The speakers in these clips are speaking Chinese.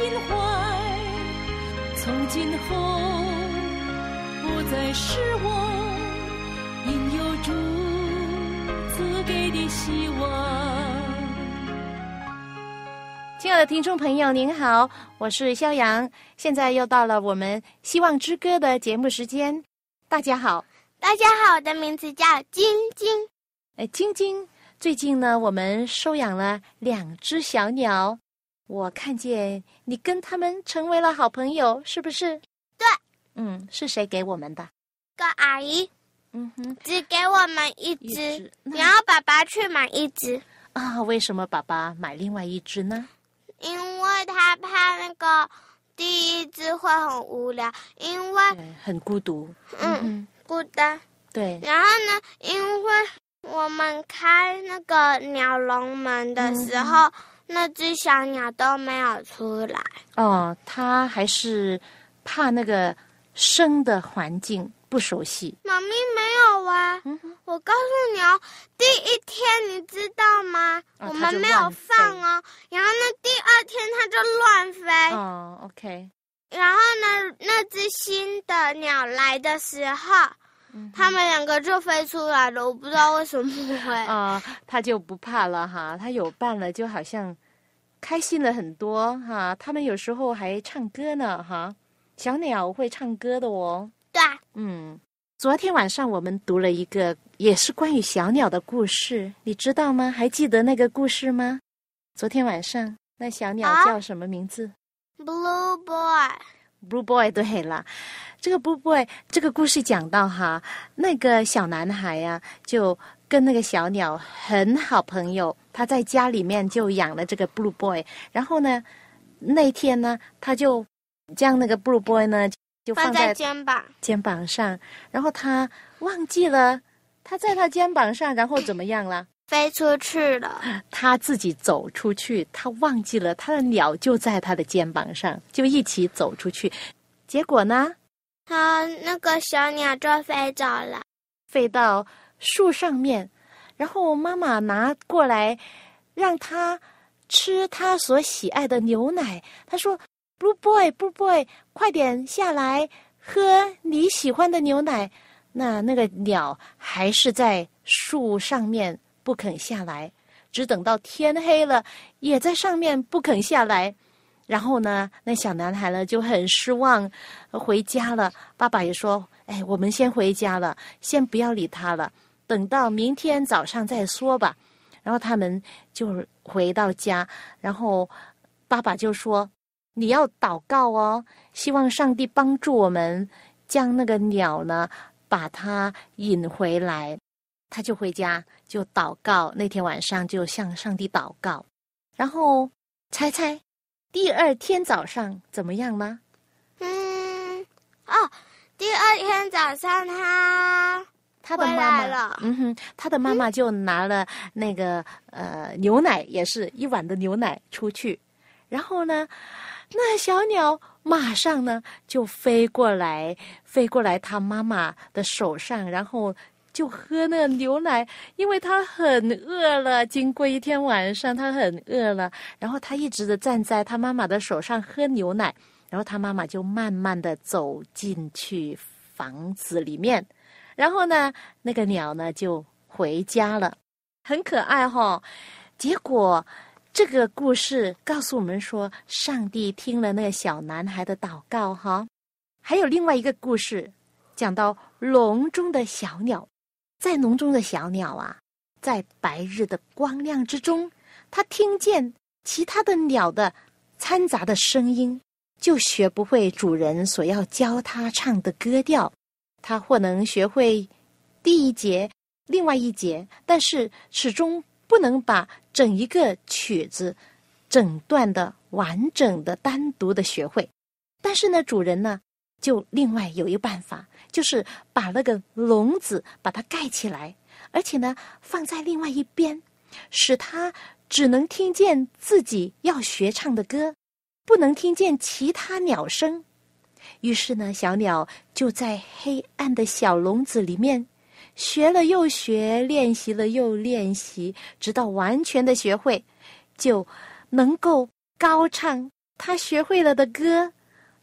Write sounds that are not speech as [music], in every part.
心怀，从今后不再失望，因有主赐给的希望。亲爱的听众朋友，您好，我是肖阳，现在又到了我们《希望之歌》的节目时间。大家好，大家好，我的名字叫晶晶。哎，晶晶。最近呢，我们收养了两只小鸟，我看见你跟他们成为了好朋友，是不是？对，嗯，是谁给我们的？个阿姨，嗯哼，只给我们一只，然后爸爸去买一只。啊，为什么爸爸买另外一只呢？因为他怕那个第一只会很无聊，因为很孤独，嗯，孤单。对。然后呢，因为。我们开那个鸟笼门的时候，那只小鸟都没有出来。哦，它还是怕那个生的环境不熟悉。妈咪没有啊，我告诉你哦，第一天你知道吗？我们没有放哦，然后呢，第二天它就乱飞。哦，OK。然后呢，那只新的鸟来的时候。他们两个就飞出来了，我不知道为什么会 [laughs] 啊，他就不怕了哈，他有伴了，就好像开心了很多哈。他们有时候还唱歌呢哈，小鸟会唱歌的哦。对，嗯，昨天晚上我们读了一个也是关于小鸟的故事，你知道吗？还记得那个故事吗？昨天晚上那小鸟叫什么名字？Blue Boy。Blue Boy，[laughs] 对了。这个 Blue Boy 这个故事讲到哈，那个小男孩呀，就跟那个小鸟很好朋友，他在家里面就养了这个 Blue Boy。然后呢，那天呢，他就将那个 Blue Boy 呢就放在肩膀肩膀上，然后他忘记了他在他肩膀上，然后怎么样了？飞出去了。[gasps] 他自己走出去，他忘记了他的鸟就在他的肩膀上，就一起走出去。结果呢？他那个小鸟就飞走了，飞到树上面，然后妈妈拿过来，让他吃他所喜爱的牛奶。他说：“Blue boy，Blue boy，快点下来喝你喜欢的牛奶。”那那个鸟还是在树上面不肯下来，只等到天黑了，也在上面不肯下来。然后呢，那小男孩呢就很失望，回家了。爸爸也说：“哎，我们先回家了，先不要理他了，等到明天早上再说吧。”然后他们就回到家，然后爸爸就说：“你要祷告哦，希望上帝帮助我们将那个鸟呢把它引回来。”他就回家就祷告，那天晚上就向上帝祷告，然后猜猜。第二天早上怎么样呢？嗯，哦，第二天早上他他的妈妈，嗯哼，他的妈妈就拿了那个呃牛奶，也是一碗的牛奶出去，然后呢，那小鸟马上呢就飞过来，飞过来他妈妈的手上，然后。就喝那个牛奶，因为他很饿了。经过一天晚上，他很饿了。然后他一直的站在他妈妈的手上喝牛奶。然后他妈妈就慢慢的走进去房子里面。然后呢，那个鸟呢就回家了，很可爱哈。结果这个故事告诉我们说，上帝听了那个小男孩的祷告哈。还有另外一个故事，讲到笼中的小鸟。在笼中的小鸟啊，在白日的光亮之中，它听见其他的鸟的掺杂的声音，就学不会主人所要教它唱的歌调。它或能学会第一节、另外一节，但是始终不能把整一个曲子整段的完整的单独的学会。但是呢，主人呢，就另外有一个办法，就是把那个笼子把它盖起来，而且呢，放在另外一边，使它只能听见自己要学唱的歌，不能听见其他鸟声。于是呢，小鸟就在黑暗的小笼子里面学了又学，练习了又练习，直到完全的学会，就能够高唱他学会了的歌。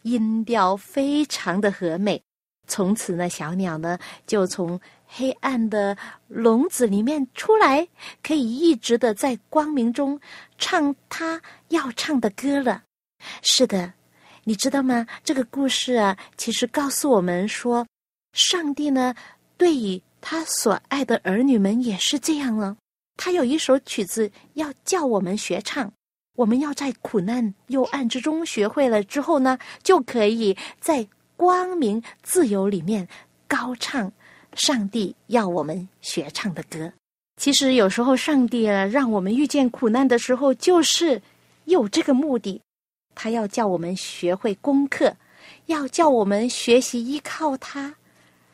音调非常的和美，从此呢，小鸟呢就从黑暗的笼子里面出来，可以一直的在光明中唱它要唱的歌了。是的，你知道吗？这个故事啊，其实告诉我们说，上帝呢对于他所爱的儿女们也是这样了。他有一首曲子要叫我们学唱。我们要在苦难幽暗之中学会了之后呢，就可以在光明自由里面高唱上帝要我们学唱的歌。其实有时候上帝，让我们遇见苦难的时候，就是有这个目的，他要叫我们学会功课，要叫我们学习依靠他，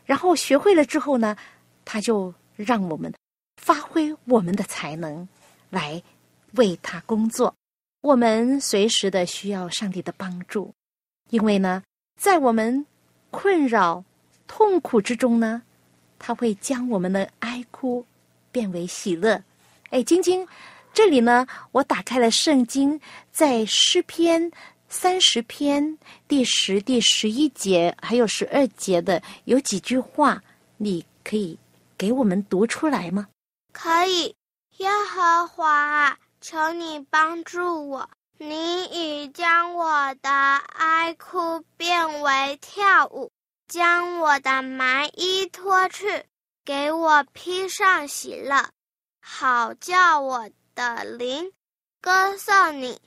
然后学会了之后呢，他就让我们发挥我们的才能来为他工作。我们随时的需要上帝的帮助，因为呢，在我们困扰、痛苦之中呢，他会将我们的哀哭变为喜乐。哎，晶晶，这里呢，我打开了圣经，在诗篇三十篇第十、第十一节还有十二节的有几句话，你可以给我们读出来吗？可以，耶和华。求你帮助我！你已将我的哀哭变为跳舞，将我的麻衣脱去，给我披上喜乐，好叫我的灵歌颂你，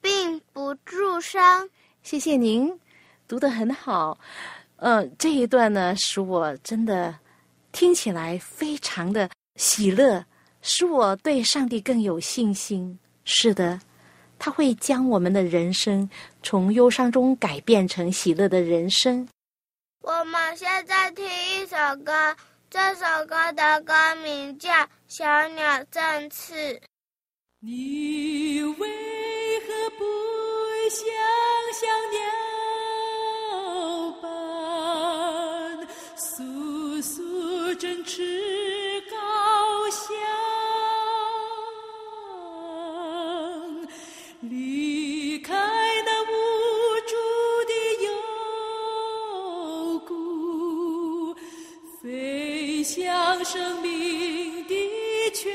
并不住声。谢谢您，读得很好。嗯，这一段呢，使我真的听起来非常的喜乐。使我对上帝更有信心。是的，他会将我们的人生从忧伤中改变成喜乐的人生。我们现在听一首歌，这首歌的歌名叫《小鸟振翅》。你为何不像小鸟般簌簌振翅高翔？飞向生命的泉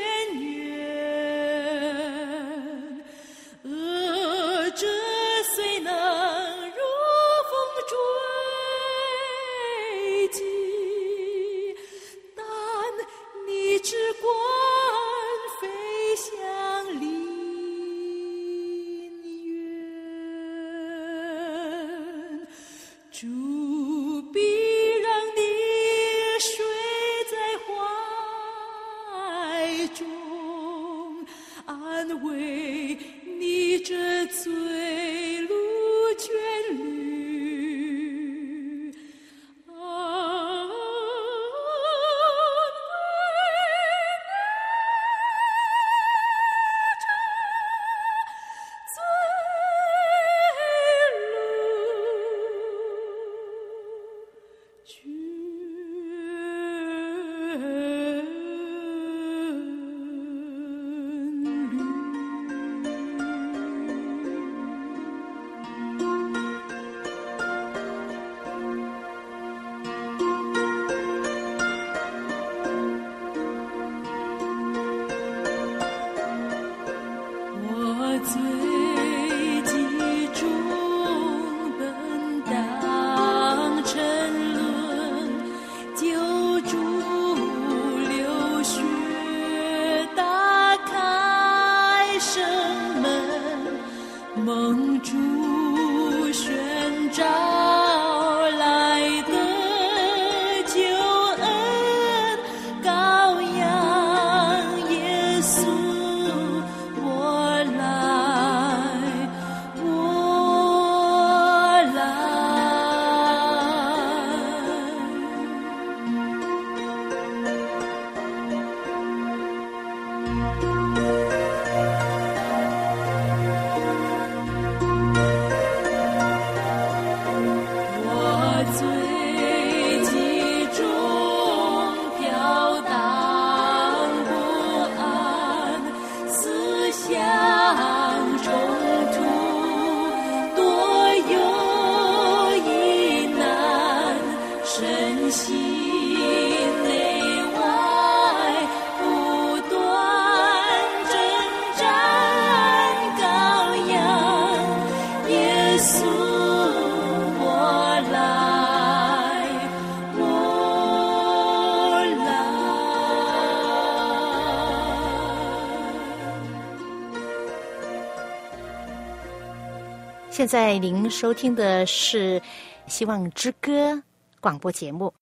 现在您收听的是《希望之歌》广播节目。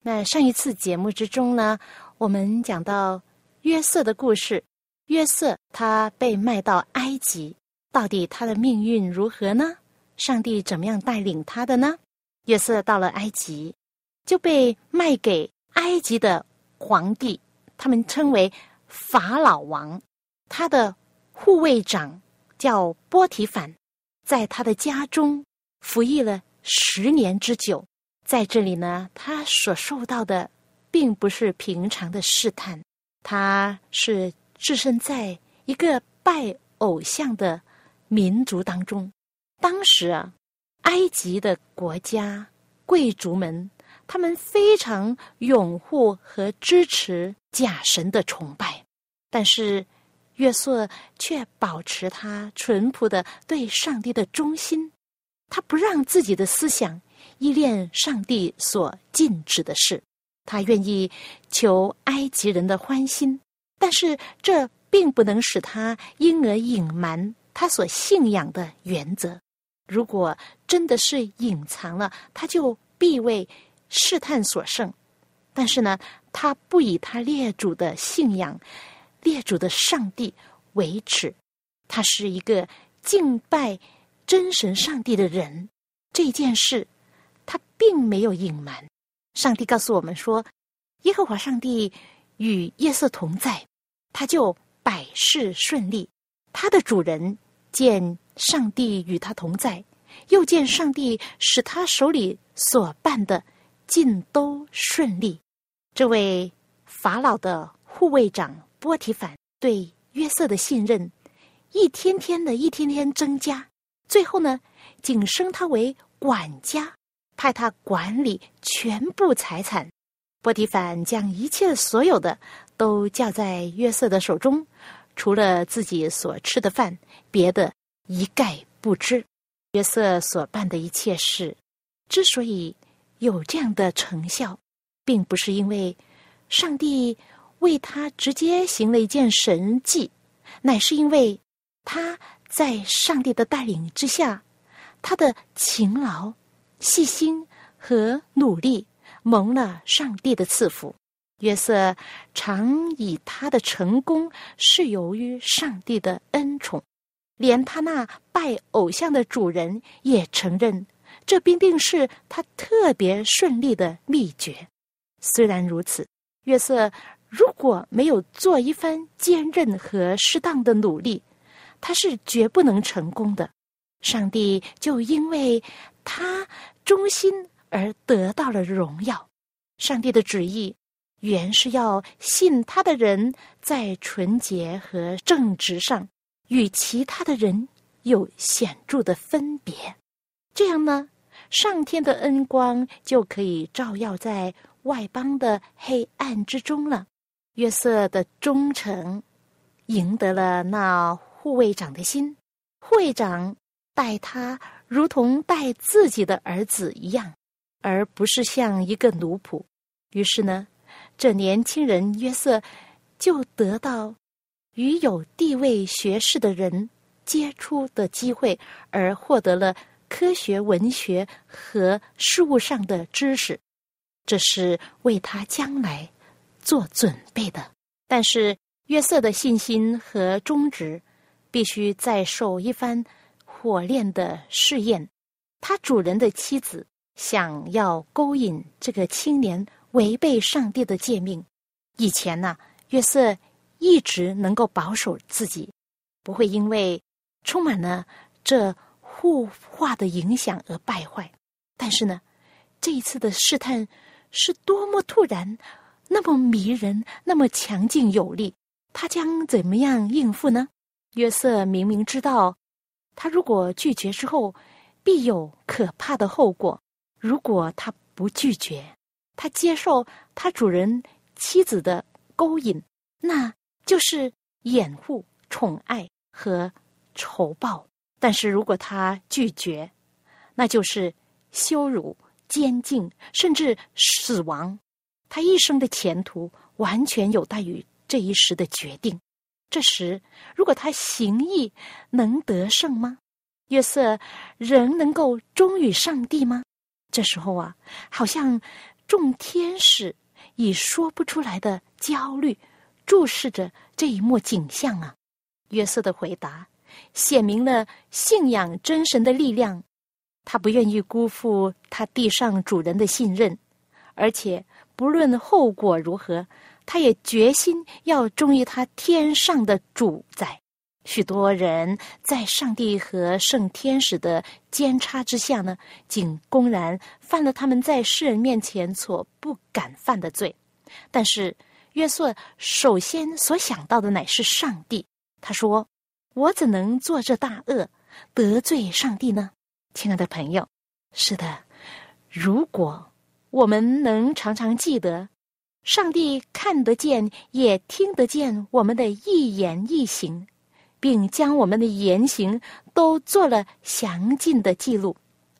那上一次节目之中呢，我们讲到约瑟的故事。约瑟他被卖到埃及，到底他的命运如何呢？上帝怎么样带领他的呢？约瑟到了埃及，就被卖给埃及的皇帝，他们称为法老王。他的护卫长叫波提反。在他的家中服役了十年之久，在这里呢，他所受到的并不是平常的试探，他是置身在一个拜偶像的民族当中。当时啊，埃及的国家贵族们，他们非常拥护和支持假神的崇拜，但是。约瑟却保持他淳朴的对上帝的忠心，他不让自己的思想依恋上帝所禁止的事，他愿意求埃及人的欢心，但是这并不能使他因而隐瞒他所信仰的原则。如果真的是隐藏了，他就必为试探所胜。但是呢，他不以他列祖的信仰。列祖的上帝为耻，他是一个敬拜真神上帝的人。这件事他并没有隐瞒。上帝告诉我们说，耶和华上帝与夜色同在，他就百事顺利。他的主人见上帝与他同在，又见上帝使他手里所办的尽都顺利。这位法老的护卫长。波提反对约瑟的信任，一天天的一天天增加，最后呢，仅升他为管家，派他管理全部财产。波提反将一切所有的都交在约瑟的手中，除了自己所吃的饭，别的一概不知。约瑟所办的一切事，之所以有这样的成效，并不是因为上帝。为他直接行了一件神迹，乃是因为他在上帝的带领之下，他的勤劳、细心和努力蒙了上帝的赐福。约瑟常以他的成功是由于上帝的恩宠，连他那拜偶像的主人也承认，这必定是他特别顺利的秘诀。虽然如此，约瑟。如果没有做一番坚韧和适当的努力，他是绝不能成功的。上帝就因为他忠心而得到了荣耀。上帝的旨意原是要信他的人在纯洁和正直上与其他的人有显著的分别，这样呢，上天的恩光就可以照耀在外邦的黑暗之中了。约瑟的忠诚赢得了那护卫长的心，护卫长待他如同待自己的儿子一样，而不是像一个奴仆。于是呢，这年轻人约瑟就得到与有地位学士的人接触的机会，而获得了科学、文学和事物上的知识。这是为他将来。做准备的，但是约瑟的信心和忠直必须再受一番火炼的试验。他主人的妻子想要勾引这个青年，违背上帝的诫命。以前呢，约瑟一直能够保守自己，不会因为充满了这互化的影响而败坏。但是呢，这一次的试探是多么突然！那么迷人，那么强劲有力，他将怎么样应付呢？约瑟明明知道，他如果拒绝之后，必有可怕的后果。如果他不拒绝，他接受他主人妻子的勾引，那就是掩护、宠爱和仇报。但是如果他拒绝，那就是羞辱、监禁，甚至死亡。他一生的前途完全有待于这一时的决定。这时，如果他行义能得胜吗？约瑟仍能够忠于上帝吗？这时候啊，好像众天使以说不出来的焦虑注视着这一幕景象啊。约瑟的回答显明了信仰真神的力量，他不愿意辜负他地上主人的信任，而且不论后果如何，他也决心要忠于他天上的主宰。许多人在上帝和圣天使的监察之下呢，竟公然犯了他们在世人面前所不敢犯的罪。但是约瑟首先所想到的乃是上帝。他说：“我怎能做这大恶，得罪上帝呢？”亲爱的朋友，是的，如果我们能常常记得，上帝看得见，也听得见我们的一言一行。并将我们的言行都做了详尽的记录，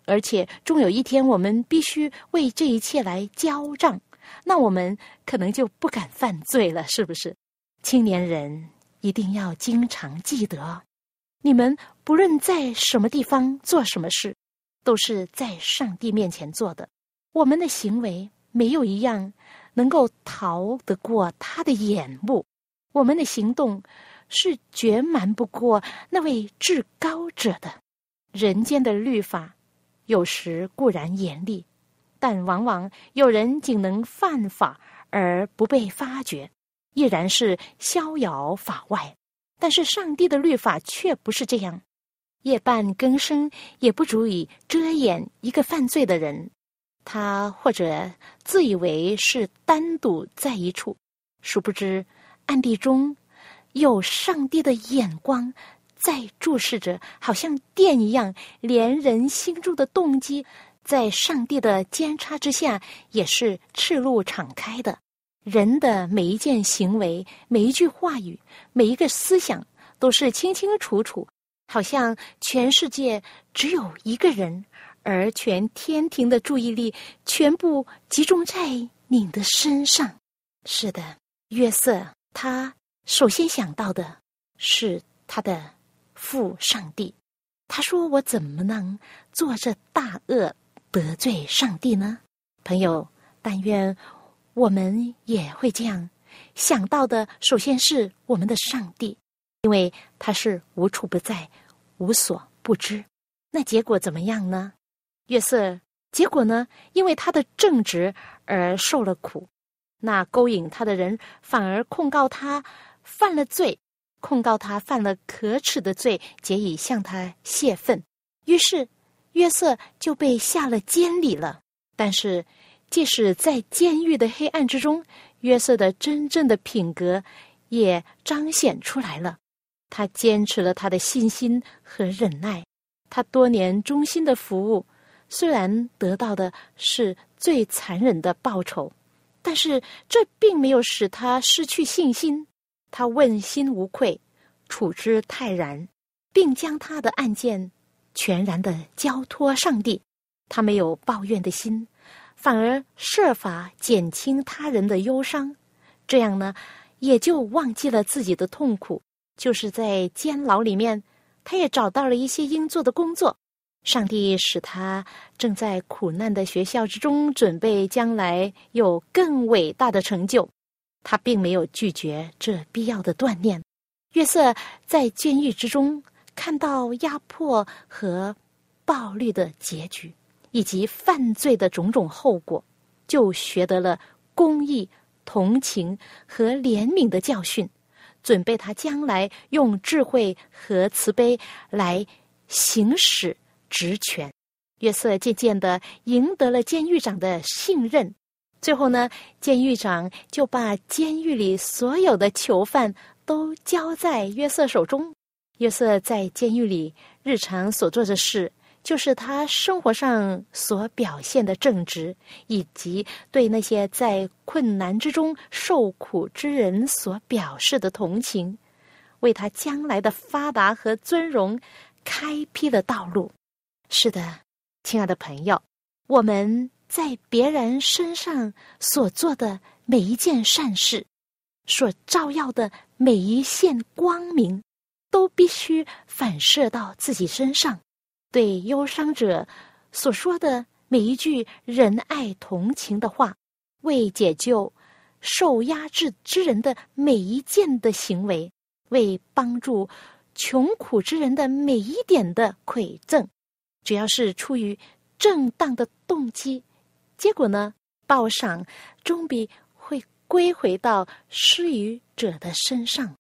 而且终有一天我们必须为这一切来交账，那我们可能就不敢犯罪了，是不是？青年人一定要经常记得，你们不论在什么地方做什么事，都是在上帝面前做的。我们的行为没有一样能够逃得过他的眼目，我们的行动。是绝瞒不过那位至高者的。人间的律法有时固然严厉，但往往有人仅能犯法而不被发觉，依然是逍遥法外。但是上帝的律法却不是这样，夜半更生也不足以遮掩一个犯罪的人。他或者自以为是单独在一处，殊不知暗地中。有上帝的眼光在注视着，好像电一样，连人心中的动机，在上帝的监察之下，也是赤露敞开的。人的每一件行为、每一句话语、每一个思想，都是清清楚楚，好像全世界只有一个人，而全天庭的注意力全部集中在你的身上。是的，约瑟他。首先想到的是他的父上帝。他说：“我怎么能做这大恶得罪上帝呢？”朋友，但愿我们也会这样想到的。首先是我们的上帝，因为他是无处不在、无所不知。那结果怎么样呢？约瑟，结果呢？因为他的正直而受了苦，那勾引他的人反而控告他。犯了罪，控告他犯了可耻的罪，结以向他泄愤。于是约瑟就被下了监里了。但是，即使在监狱的黑暗之中，约瑟的真正的品格也彰显出来了。他坚持了他的信心和忍耐。他多年忠心的服务，虽然得到的是最残忍的报酬，但是这并没有使他失去信心。他问心无愧，处之泰然，并将他的案件全然的交托上帝。他没有抱怨的心，反而设法减轻他人的忧伤。这样呢，也就忘记了自己的痛苦。就是在监牢里面，他也找到了一些应做的工作。上帝使他正在苦难的学校之中，准备将来有更伟大的成就。他并没有拒绝这必要的锻炼。约瑟在监狱之中看到压迫和暴力的结局，以及犯罪的种种后果，就学得了公义、同情和怜悯的教训，准备他将来用智慧和慈悲来行使职权。约瑟渐渐的赢得了监狱长的信任。最后呢，监狱长就把监狱里所有的囚犯都交在约瑟手中。约瑟在监狱里日常所做的事，就是他生活上所表现的正直，以及对那些在困难之中受苦之人所表示的同情，为他将来的发达和尊荣开辟了道路。是的，亲爱的朋友，我们。在别人身上所做的每一件善事，所照耀的每一线光明，都必须反射到自己身上。对忧伤者所说的每一句仁爱同情的话，为解救受压制之人的每一件的行为，为帮助穷苦之人的每一点的馈赠，只要是出于正当的动机，结果呢，报赏终必会归回到施予者的身上。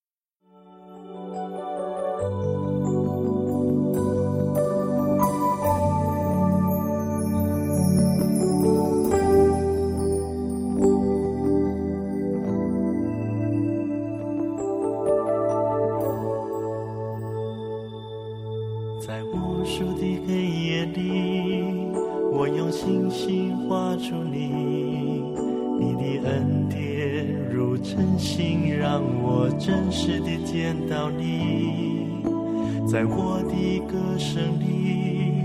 在我的歌声里，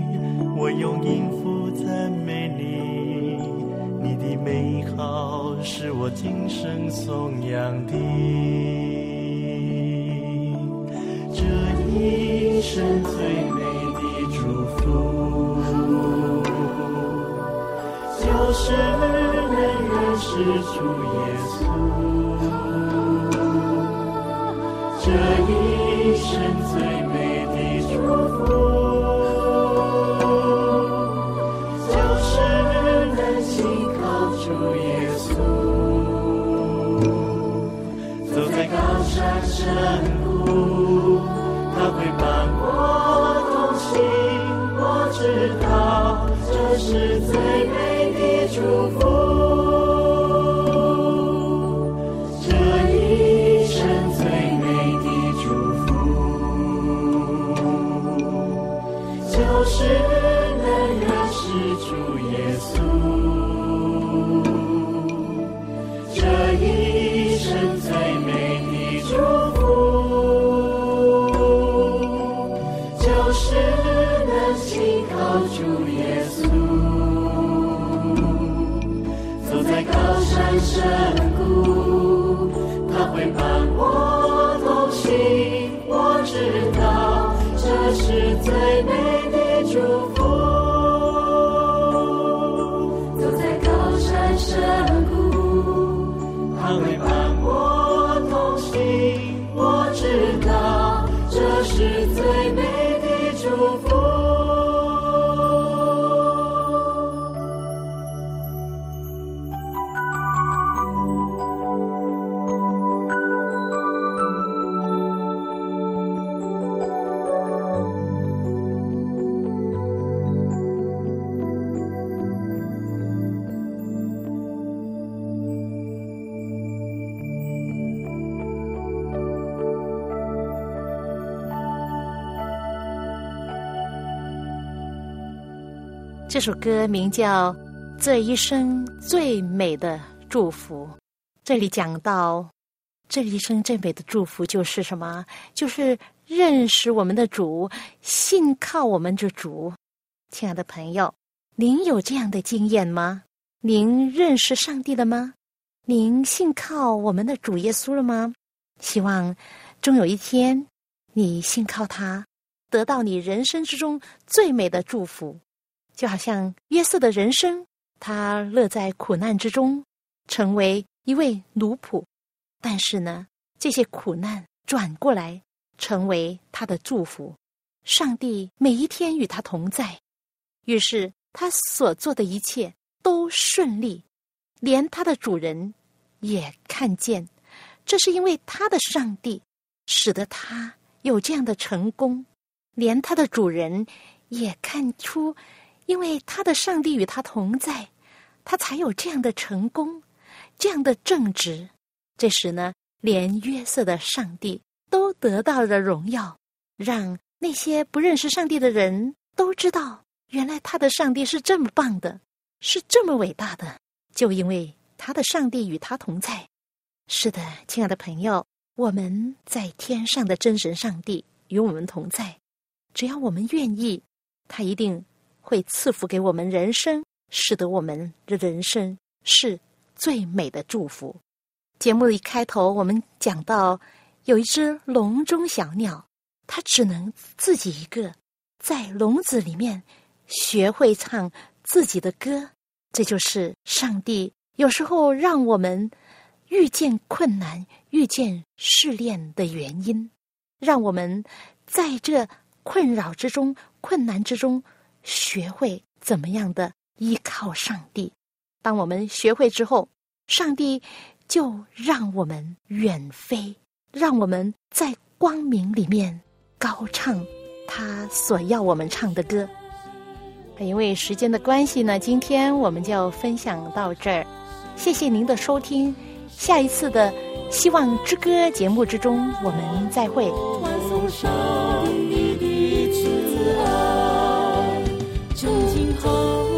我用音符赞美你。你的美好是我今生颂扬的。这一生最美的祝福，就是能认识主耶稣。这一生最美的伴我同行我知道这是最美的祝福。这首歌名叫《这一生最美的祝福》。这里讲到，这一生最美的祝福就是什么？就是认识我们的主，信靠我们的主。亲爱的朋友，您有这样的经验吗？您认识上帝了吗？您信靠我们的主耶稣了吗？希望终有一天，你信靠他，得到你人生之中最美的祝福。就好像约瑟的人生，他乐在苦难之中，成为一位奴仆。但是呢，这些苦难转过来成为他的祝福。上帝每一天与他同在，于是他所做的一切都顺利，连他的主人也看见。这是因为他的上帝使得他有这样的成功，连他的主人也看出。因为他的上帝与他同在，他才有这样的成功，这样的正直。这时呢，连约瑟的上帝都得到了荣耀，让那些不认识上帝的人都知道，原来他的上帝是这么棒的，是这么伟大的。就因为他的上帝与他同在。是的，亲爱的朋友，我们在天上的真神上帝与我们同在，只要我们愿意，他一定。会赐福给我们人生，使得我们的人生是最美的祝福。节目的一开头，我们讲到有一只笼中小鸟，它只能自己一个在笼子里面学会唱自己的歌。这就是上帝有时候让我们遇见困难、遇见试炼的原因，让我们在这困扰之中、困难之中，学会怎么样的依靠上帝。当我们学会之后，上帝就让我们远飞，让我们在光明里面高唱他所要我们唱的歌。因为时间的关系呢，今天我们就分享到这儿。谢谢您的收听，下一次的《希望之歌》节目之中，我们再会。送